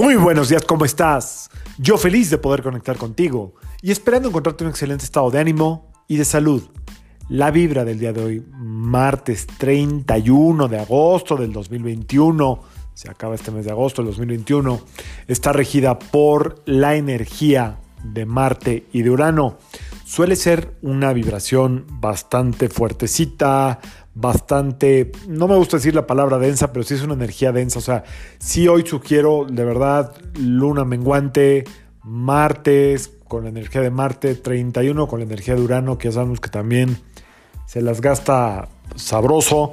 Muy buenos días, ¿cómo estás? Yo feliz de poder conectar contigo y esperando encontrarte un excelente estado de ánimo y de salud. La vibra del día de hoy, martes 31 de agosto del 2021, se acaba este mes de agosto del 2021, está regida por la energía de Marte y de Urano. Suele ser una vibración bastante fuertecita, bastante, no me gusta decir la palabra densa, pero sí es una energía densa. O sea, sí hoy sugiero de verdad luna menguante, martes con la energía de Marte, 31 con la energía de Urano, que ya sabemos que también se las gasta sabroso.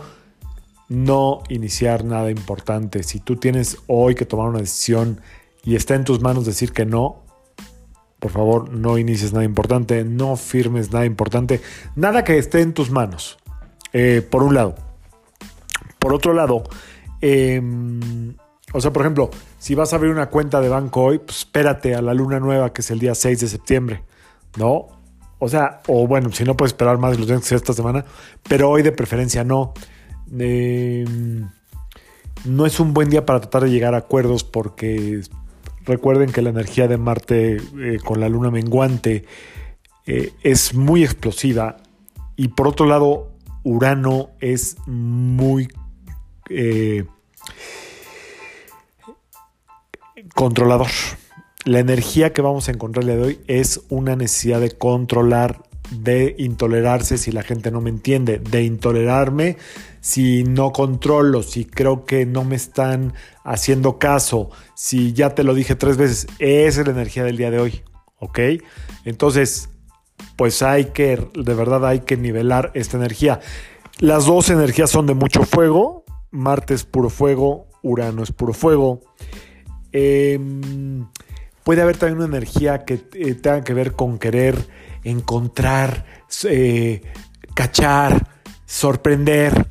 No iniciar nada importante. Si tú tienes hoy que tomar una decisión y está en tus manos decir que no, por favor, no inicies nada importante, no firmes nada importante, nada que esté en tus manos. Eh, por un lado. Por otro lado, em, o sea, por ejemplo, si vas a abrir una cuenta de banco hoy, pues espérate a la luna nueva, que es el día 6 de septiembre, ¿no? O sea, o bueno, si no puedes esperar más, los días que sea esta semana, pero hoy de preferencia no. Em, no es un buen día para tratar de llegar a acuerdos porque recuerden que la energía de Marte eh, con la luna menguante eh, es muy explosiva y por otro lado Urano es muy eh, controlador. La energía que vamos a encontrar de hoy es una necesidad de controlar, de intolerarse si la gente no me entiende, de intolerarme si no controlo, si creo que no me están haciendo caso, si ya te lo dije tres veces, es la energía del día de hoy, ¿ok? Entonces, pues hay que, de verdad hay que nivelar esta energía. Las dos energías son de mucho fuego. Marte es puro fuego, Urano es puro fuego. Em, puede haber también una energía que eh, tenga que ver con querer encontrar, eh, cachar, sorprender.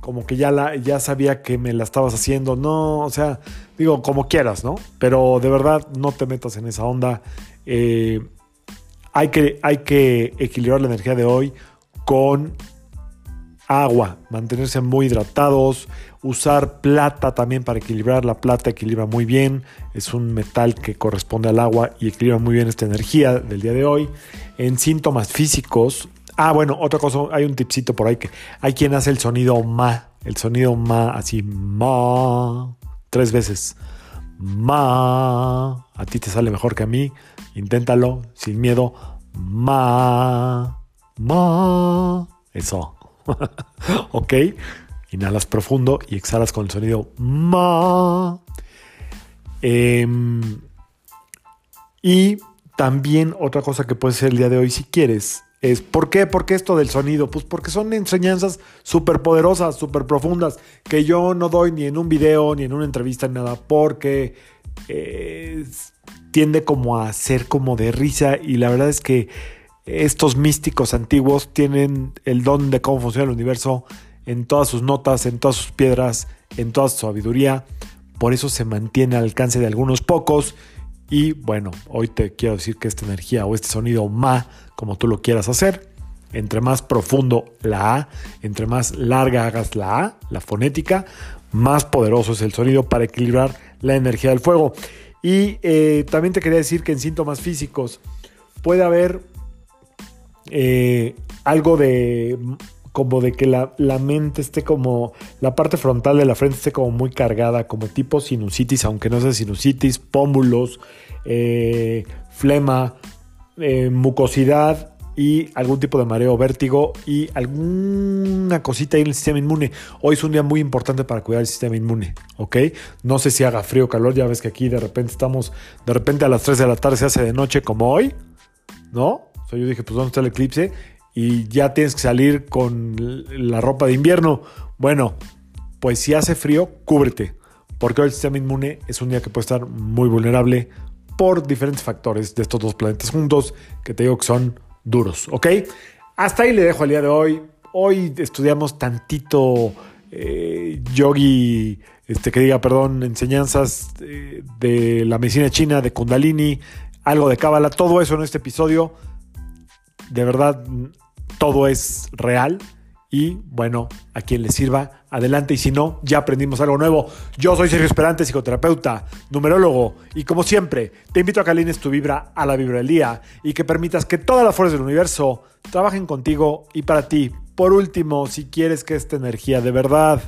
Como que ya, la, ya sabía que me la estabas haciendo. No, o sea, digo, como quieras, ¿no? Pero de verdad no te metas en esa onda. Eh, hay que, hay que equilibrar la energía de hoy con agua, mantenerse muy hidratados, usar plata también para equilibrar. La plata equilibra muy bien, es un metal que corresponde al agua y equilibra muy bien esta energía del día de hoy. En síntomas físicos, ah, bueno, otra cosa, hay un tipcito por ahí que hay quien hace el sonido ma, el sonido ma, así ma, tres veces. Ma, a ti te sale mejor que a mí. Inténtalo sin miedo. Ma, ma. Eso. ok. Inhalas profundo y exhalas con el sonido ma. Em, y también otra cosa que puede ser el día de hoy si quieres es ¿por qué? ¿Por qué esto del sonido? Pues porque son enseñanzas súper poderosas, súper profundas, que yo no doy ni en un video, ni en una entrevista, ni nada, porque eh, tiende como a ser como de risa y la verdad es que estos místicos antiguos tienen el don de cómo funciona el universo en todas sus notas, en todas sus piedras, en toda su sabiduría. Por eso se mantiene al alcance de algunos pocos. Y bueno, hoy te quiero decir que esta energía o este sonido ma, como tú lo quieras hacer, entre más profundo la A, entre más larga hagas la A, la fonética, más poderoso es el sonido para equilibrar la energía del fuego. Y eh, también te quería decir que en síntomas físicos puede haber eh, algo de como de que la, mente esté como, la parte frontal de la frente esté como muy cargada, como tipo sinusitis, aunque no sea sinusitis, pómulos, eh, flema, mucosidad y algún tipo de mareo, vértigo y alguna cosita ahí en el sistema inmune. Hoy es un día muy importante para cuidar el sistema inmune, ¿ok? No sé si haga frío o calor, ya ves que aquí de repente estamos, de repente a las 3 de la tarde se hace de noche como hoy, ¿no? O sea, yo dije, pues ¿dónde está el eclipse? Y ya tienes que salir con la ropa de invierno. Bueno, pues si hace frío, cúbrete, porque hoy el sistema inmune es un día que puede estar muy vulnerable por diferentes factores de estos dos planetas juntos, que te digo que son duros, ¿ok? Hasta ahí le dejo el día de hoy. Hoy estudiamos tantito eh, yogi, este, que diga, perdón, enseñanzas eh, de la medicina china, de Kundalini, algo de Cábala, todo eso en este episodio. De verdad, todo es real Y bueno, a quien le sirva, adelante. Y si no, ya aprendimos algo nuevo. Yo soy Sergio Esperante, psicoterapeuta, numerólogo. Y como siempre, te invito a que alines tu vibra a la vibra del día y que permitas que todas las fuerzas del universo trabajen contigo y para ti. Por último, si quieres que esta energía de verdad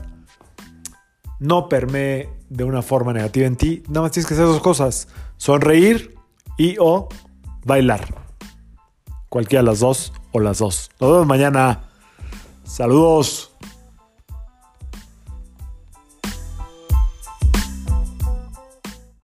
no permee de una forma negativa en ti, nada más tienes que hacer dos cosas. Sonreír y o bailar. Cualquiera de las dos o las dos. Nos vemos mañana. Saludos.